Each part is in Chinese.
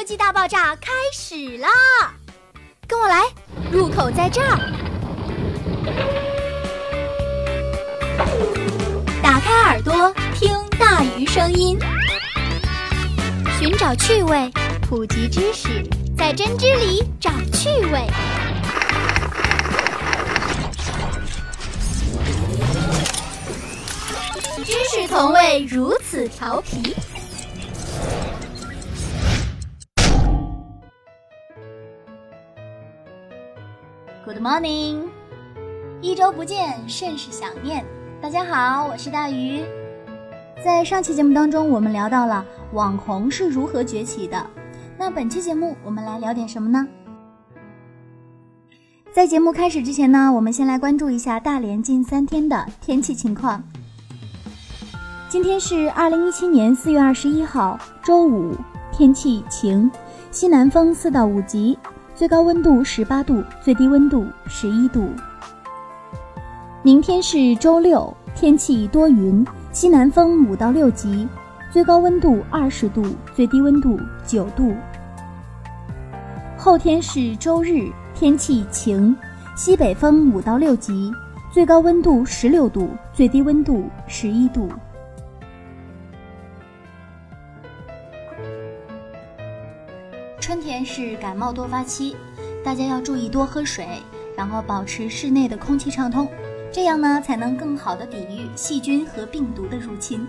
科技大爆炸开始啦！跟我来，入口在这儿。打开耳朵，听大鱼声音，寻找趣味，普及知识，在针织里找趣味。知识从未如此调皮。Morning，一周不见，甚是想念。大家好，我是大鱼。在上期节目当中，我们聊到了网红是如何崛起的。那本期节目我们来聊点什么呢？在节目开始之前呢，我们先来关注一下大连近三天的天气情况。今天是二零一七年四月二十一号，周五，天气晴，西南风四到五级。最高温度十八度，最低温度十一度。明天是周六，天气多云，西南风五到六级，最高温度二十度，最低温度九度。后天是周日，天气晴，西北风五到六级，最高温度十六度，最低温度十一度。是感冒多发期，大家要注意多喝水，然后保持室内的空气畅通，这样呢才能更好的抵御细菌和病毒的入侵。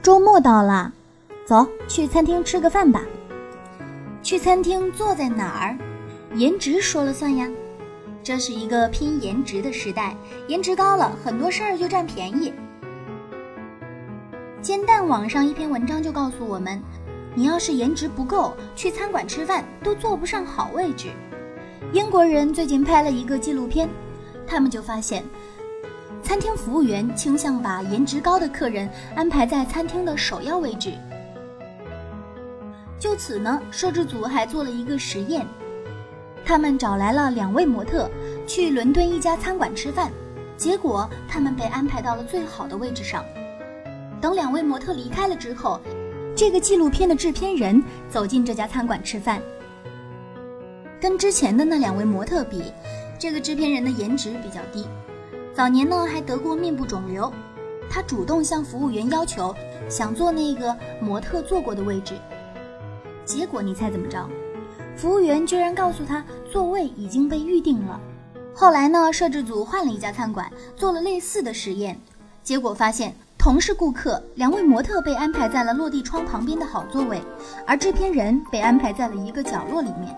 周末到了，走去餐厅吃个饭吧。去餐厅坐在哪儿？颜值说了算呀。这是一个拼颜值的时代，颜值高了，很多事儿就占便宜。煎蛋网上一篇文章就告诉我们，你要是颜值不够，去餐馆吃饭都坐不上好位置。英国人最近拍了一个纪录片，他们就发现，餐厅服务员倾向把颜值高的客人安排在餐厅的首要位置。就此呢，摄制组还做了一个实验，他们找来了两位模特去伦敦一家餐馆吃饭，结果他们被安排到了最好的位置上。等两位模特离开了之后，这个纪录片的制片人走进这家餐馆吃饭。跟之前的那两位模特比，这个制片人的颜值比较低，早年呢还得过面部肿瘤。他主动向服务员要求想坐那个模特坐过的位置，结果你猜怎么着？服务员居然告诉他座位已经被预定了。后来呢，摄制组换了一家餐馆做了类似的实验，结果发现。同是顾客，两位模特被安排在了落地窗旁边的好座位，而制片人被安排在了一个角落里面。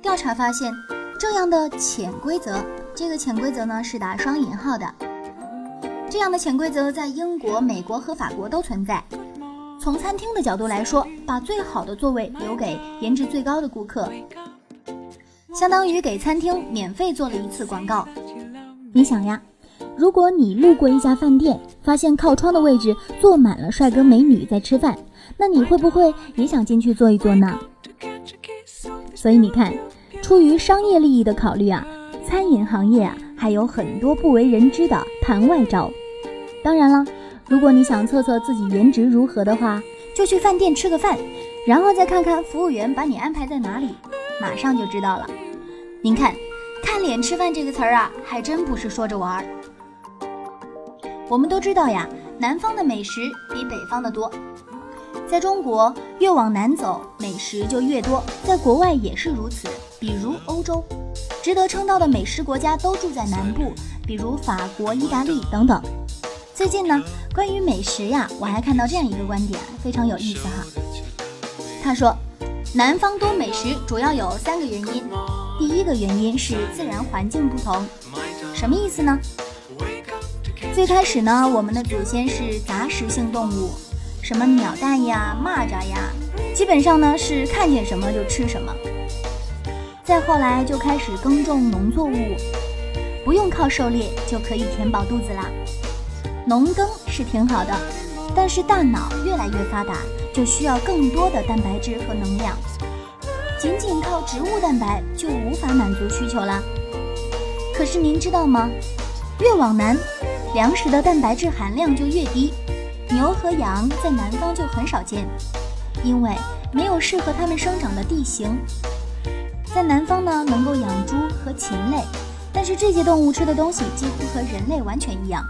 调查发现，这样的潜规则，这个潜规则呢是打双引号的。这样的潜规则在英国、美国和法国都存在。从餐厅的角度来说，把最好的座位留给颜值最高的顾客，相当于给餐厅免费做了一次广告。你想呀？如果你路过一家饭店，发现靠窗的位置坐满了帅哥美女在吃饭，那你会不会也想进去坐一坐呢？所以你看，出于商业利益的考虑啊，餐饮行业啊还有很多不为人知的盘外招。当然了，如果你想测测自己颜值如何的话，就去饭店吃个饭，然后再看看服务员把你安排在哪里，马上就知道了。您看，看脸吃饭这个词儿啊，还真不是说着玩儿。我们都知道呀，南方的美食比北方的多。在中国，越往南走，美食就越多。在国外也是如此，比如欧洲，值得称道的美食国家都住在南部，比如法国、意大利等等。最近呢，关于美食呀，我还看到这样一个观点，非常有意思哈。他说，南方多美食主要有三个原因。第一个原因是自然环境不同，什么意思呢？最开始呢，我们的祖先是杂食性动物，什么鸟蛋呀、蚂蚱呀，基本上呢是看见什么就吃什么。再后来就开始耕种农作物，不用靠狩猎就可以填饱肚子啦。农耕是挺好的，但是大脑越来越发达，就需要更多的蛋白质和能量，仅仅靠植物蛋白就无法满足需求啦。可是您知道吗？越往南。粮食的蛋白质含量就越低，牛和羊在南方就很少见，因为没有适合它们生长的地形。在南方呢，能够养猪和禽类，但是这些动物吃的东西几乎和人类完全一样，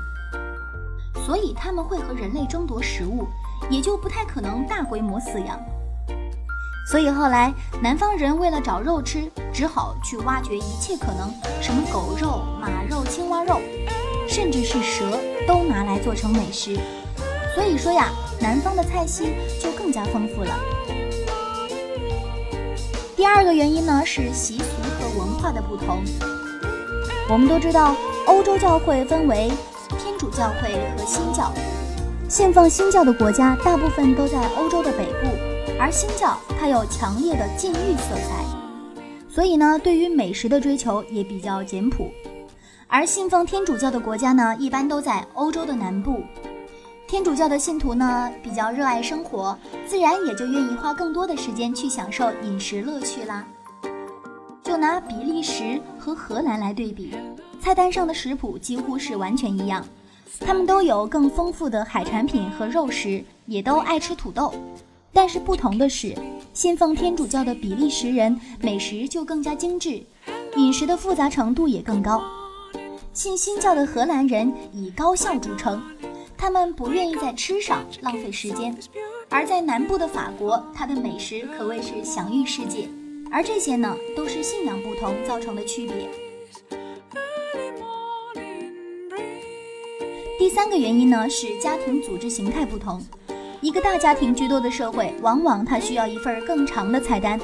所以它们会和人类争夺食物，也就不太可能大规模饲养。所以后来南方人为了找肉吃，只好去挖掘一切可能，什么狗肉、马肉、青蛙肉，甚至是蛇都拿来做成美食。所以说呀，南方的菜系就更加丰富了。第二个原因呢是习俗和文化的不同。我们都知道，欧洲教会分为天主教会和新教，信奉新教的国家大部分都在欧洲的北部，而新教它有强烈的禁欲色彩，所以呢，对于美食的追求也比较简朴。而信奉天主教的国家呢，一般都在欧洲的南部。天主教的信徒呢，比较热爱生活，自然也就愿意花更多的时间去享受饮食乐趣啦。就拿比利时和荷兰来对比，菜单上的食谱几乎是完全一样，他们都有更丰富的海产品和肉食，也都爱吃土豆。但是不同的是，信奉天主教的比利时人美食就更加精致，饮食的复杂程度也更高。信新教的荷兰人以高效著称。他们不愿意在吃上浪费时间，而在南部的法国，它的美食可谓是享誉世界。而这些呢，都是信仰不同造成的区别。第三个原因呢，是家庭组织形态不同。一个大家庭居多的社会，往往它需要一份更长的菜单。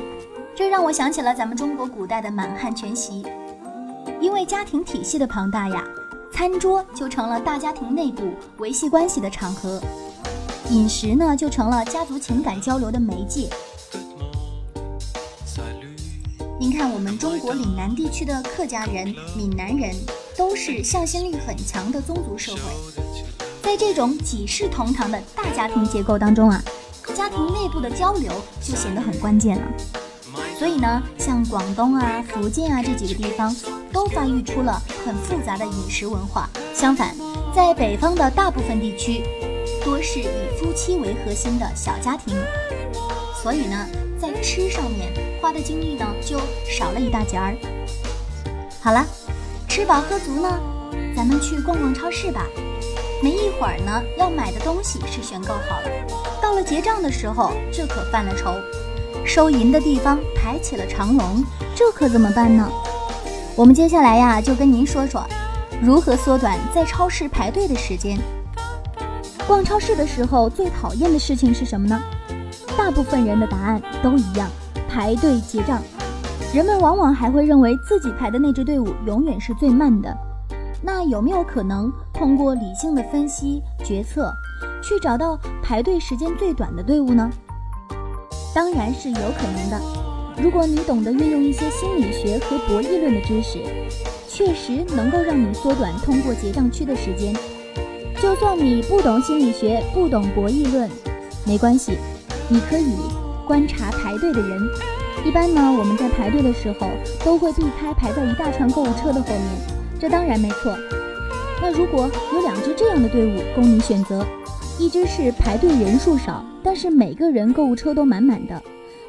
这让我想起了咱们中国古代的满汉全席，因为家庭体系的庞大呀。餐桌就成了大家庭内部维系关系的场合，饮食呢就成了家族情感交流的媒介。您看，我们中国岭南地区的客家人、闽南人都是向心力很强的宗族社会，在这种几世同堂的大家庭结构当中啊，家庭内部的交流就显得很关键了。所以呢，像广东啊、福建啊这几个地方，都发育出了很复杂的饮食文化。相反，在北方的大部分地区，多是以夫妻为核心的小家庭，所以呢，在吃上面花的精力呢就少了一大截儿。好了，吃饱喝足呢，咱们去逛逛超市吧。没一会儿呢，要买的东西是选购好了，到了结账的时候，这可犯了愁。收银的地方排起了长龙，这可怎么办呢？我们接下来呀，就跟您说说如何缩短在超市排队的时间。逛超市的时候最讨厌的事情是什么呢？大部分人的答案都一样，排队结账。人们往往还会认为自己排的那支队伍永远是最慢的。那有没有可能通过理性的分析决策，去找到排队时间最短的队伍呢？当然是有可能的。如果你懂得运用一些心理学和博弈论的知识，确实能够让你缩短通过结账区的时间。就算你不懂心理学，不懂博弈论，没关系，你可以观察排队的人。一般呢，我们在排队的时候都会避开排在一大串购物车的后面，这当然没错。那如果有两支这样的队伍供你选择，一支是排队人数少。但是每个人购物车都满满的，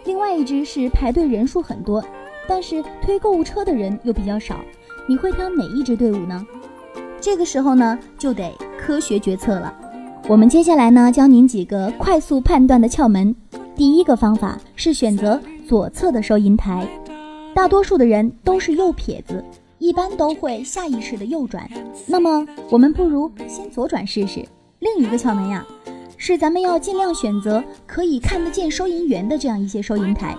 另外一只是排队人数很多，但是推购物车的人又比较少，你会挑哪一支队伍呢？这个时候呢，就得科学决策了。我们接下来呢，教您几个快速判断的窍门。第一个方法是选择左侧的收银台，大多数的人都是右撇子，一般都会下意识的右转。那么我们不如先左转试试。另一个窍门呀。是咱们要尽量选择可以看得见收银员的这样一些收银台。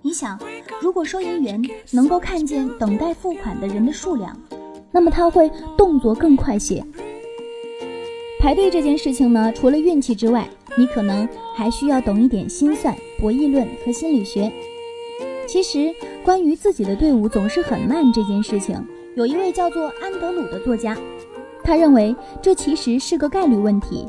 你想，如果收银员能够看见等待付款的人的数量，那么他会动作更快些。排队这件事情呢，除了运气之外，你可能还需要懂一点心算、博弈论和心理学。其实，关于自己的队伍总是很慢这件事情，有一位叫做安德鲁的作家，他认为这其实是个概率问题。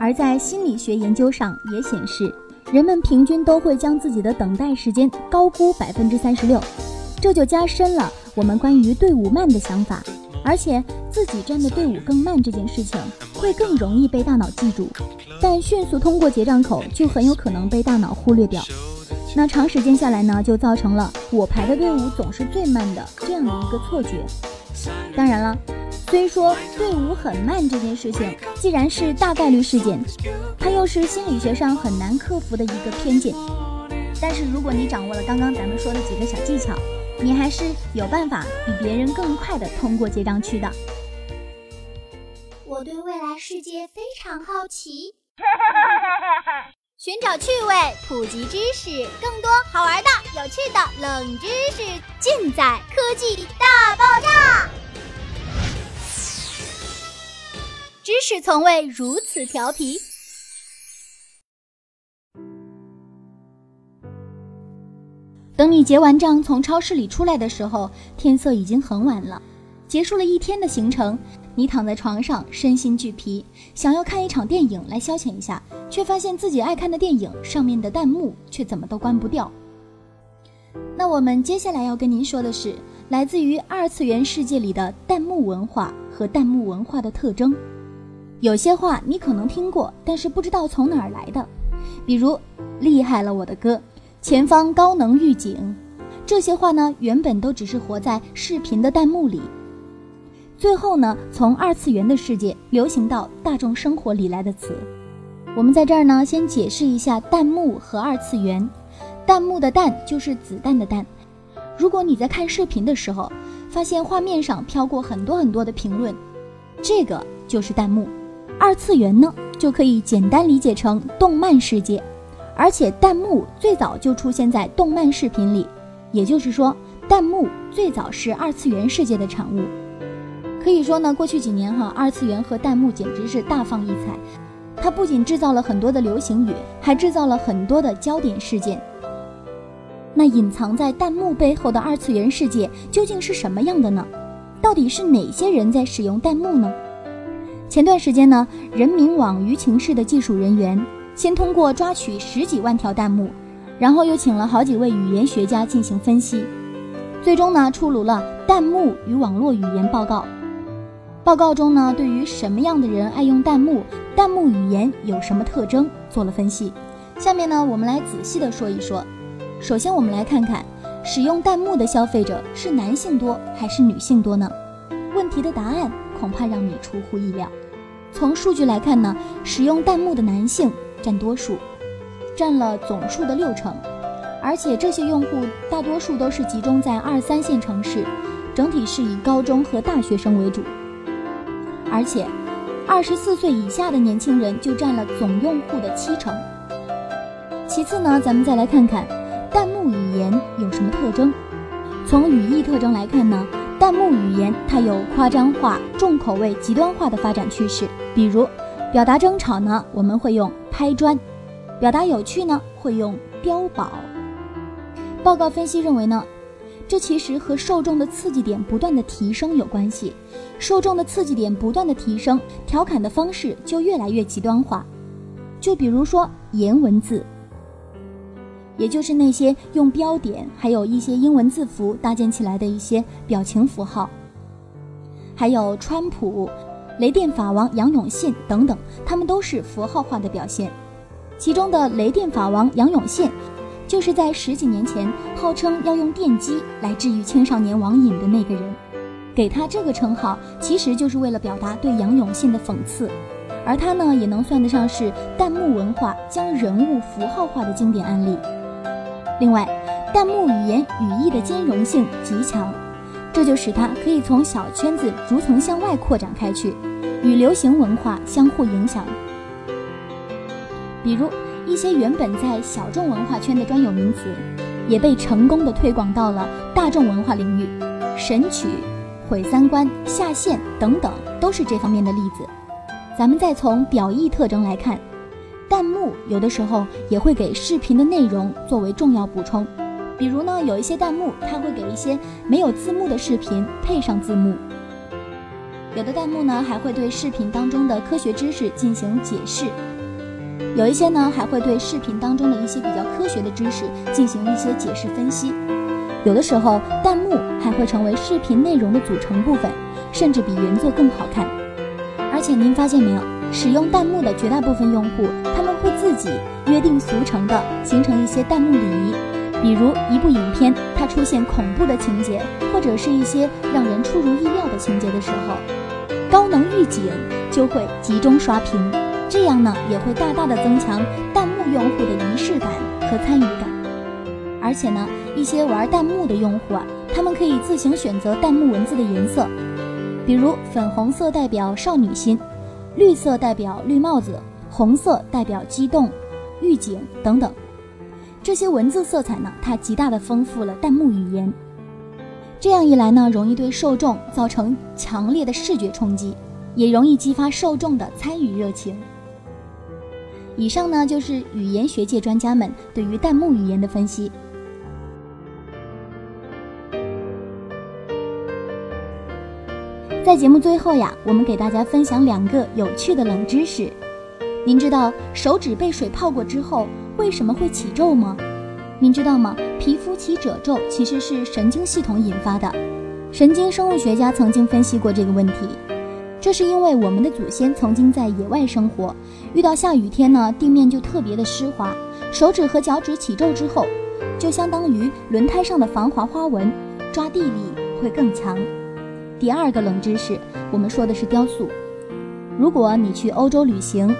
而在心理学研究上也显示，人们平均都会将自己的等待时间高估百分之三十六，这就加深了我们关于队伍慢的想法。而且自己站的队伍更慢这件事情会更容易被大脑记住，但迅速通过结账口就很有可能被大脑忽略掉。那长时间下来呢，就造成了我排的队伍总是最慢的这样的一个错觉。当然了，虽说队伍很慢这件事情既然是大概率事件，它又是心理学上很难克服的一个偏见。但是如果你掌握了刚刚咱们说的几个小技巧，你还是有办法比别人更快的通过结账区的。我对未来世界非常好奇，寻找趣味，普及知识，更多好玩的、有趣的冷知识尽在科技大爆炸。知识从未如此调皮。等你结完账从超市里出来的时候，天色已经很晚了。结束了一天的行程，你躺在床上身心俱疲，想要看一场电影来消遣一下，却发现自己爱看的电影上面的弹幕却怎么都关不掉。那我们接下来要跟您说的是，来自于二次元世界里的弹幕文化和弹幕文化的特征。有些话你可能听过，但是不知道从哪儿来的，比如“厉害了我的哥”。前方高能预警，这些话呢，原本都只是活在视频的弹幕里。最后呢，从二次元的世界流行到大众生活里来的词。我们在这儿呢，先解释一下弹幕和二次元。弹幕的弹就是子弹的弹。如果你在看视频的时候，发现画面上飘过很多很多的评论，这个就是弹幕。二次元呢，就可以简单理解成动漫世界。而且弹幕最早就出现在动漫视频里，也就是说，弹幕最早是二次元世界的产物。可以说呢，过去几年哈，二次元和弹幕简直是大放异彩。它不仅制造了很多的流行语，还制造了很多的焦点事件。那隐藏在弹幕背后的二次元世界究竟是什么样的呢？到底是哪些人在使用弹幕呢？前段时间呢，人民网舆情室的技术人员。先通过抓取十几万条弹幕，然后又请了好几位语言学家进行分析，最终呢出炉了《弹幕与网络语言报告》。报告中呢，对于什么样的人爱用弹幕，弹幕语言有什么特征做了分析。下面呢，我们来仔细的说一说。首先，我们来看看使用弹幕的消费者是男性多还是女性多呢？问题的答案恐怕让你出乎意料。从数据来看呢，使用弹幕的男性。占多数，占了总数的六成，而且这些用户大多数都是集中在二三线城市，整体是以高中和大学生为主，而且二十四岁以下的年轻人就占了总用户的七成。其次呢，咱们再来看看弹幕语言有什么特征。从语义特征来看呢，弹幕语言它有夸张化、重口味、极端化的发展趋势，比如。表达争吵呢，我们会用拍砖；表达有趣呢，会用碉堡。报告分析认为呢，这其实和受众的刺激点不断的提升有关系。受众的刺激点不断的提升，调侃的方式就越来越极端化。就比如说颜文字，也就是那些用标点还有一些英文字符搭建起来的一些表情符号，还有川普。雷电法王杨永信等等，他们都是符号化的表现。其中的雷电法王杨永信，就是在十几年前号称要用电击来治愈青少年网瘾的那个人。给他这个称号，其实就是为了表达对杨永信的讽刺。而他呢，也能算得上是弹幕文化将人物符号化的经典案例。另外，弹幕语言语义的兼容性极强，这就使它可以从小圈子逐层向外扩展开去。与流行文化相互影响，比如一些原本在小众文化圈的专有名词，也被成功的推广到了大众文化领域。神曲、毁三观、下线等等，都是这方面的例子。咱们再从表意特征来看，弹幕有的时候也会给视频的内容作为重要补充。比如呢，有一些弹幕它会给一些没有字幕的视频配上字幕。有的弹幕呢还会对视频当中的科学知识进行解释，有一些呢还会对视频当中的一些比较科学的知识进行一些解释分析。有的时候弹幕还会成为视频内容的组成部分，甚至比原作更好看。而且您发现没有，使用弹幕的绝大部分用户，他们会自己约定俗成的形成一些弹幕礼仪，比如一部影片它出现恐怖的情节，或者是一些让人出乎意料的情节的时候，高能预警就会集中刷屏，这样呢也会大大的增强弹幕用户的仪式感和参与感。而且呢，一些玩弹幕的用户啊，他们可以自行选择弹幕文字的颜色，比如粉红色代表少女心，绿色代表绿帽子，红色代表激动、预警等等。这些文字色彩呢，它极大的丰富了弹幕语言。这样一来呢，容易对受众造成强烈的视觉冲击，也容易激发受众的参与热情。以上呢，就是语言学界专家们对于弹幕语言的分析。在节目最后呀，我们给大家分享两个有趣的冷知识。您知道手指被水泡过之后为什么会起皱吗？您知道吗？皮肤起褶皱其实是神经系统引发的。神经生物学家曾经分析过这个问题，这是因为我们的祖先曾经在野外生活，遇到下雨天呢，地面就特别的湿滑，手指和脚趾起皱之后，就相当于轮胎上的防滑花纹，抓地力会更强。第二个冷知识，我们说的是雕塑。如果你去欧洲旅行，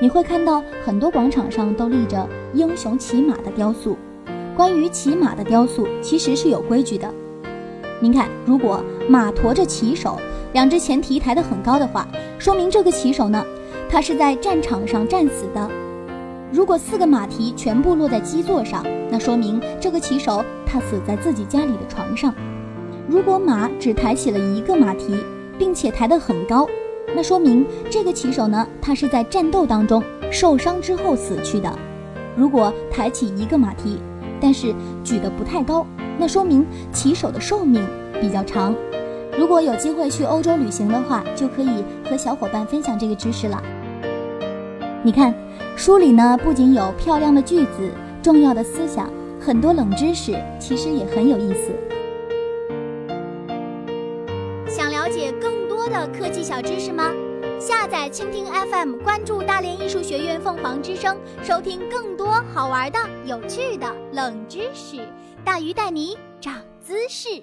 你会看到很多广场上都立着英雄骑马的雕塑。关于骑马的雕塑，其实是有规矩的。您看，如果马驮着骑手，两只前蹄抬得很高的话，说明这个骑手呢，他是在战场上战死的。如果四个马蹄全部落在基座上，那说明这个骑手他死在自己家里的床上。如果马只抬起了一个马蹄，并且抬得很高，那说明这个骑手呢，他是在战斗当中受伤之后死去的。如果抬起一个马蹄，但是举得不太高，那说明骑手的寿命比较长。如果有机会去欧洲旅行的话，就可以和小伙伴分享这个知识了。你看，书里呢不仅有漂亮的句子、重要的思想，很多冷知识，其实也很有意思。知识吗？下载蜻蜓 FM，关注大连艺术学院凤凰之声，收听更多好玩的、有趣的冷知识。大鱼带你长姿势。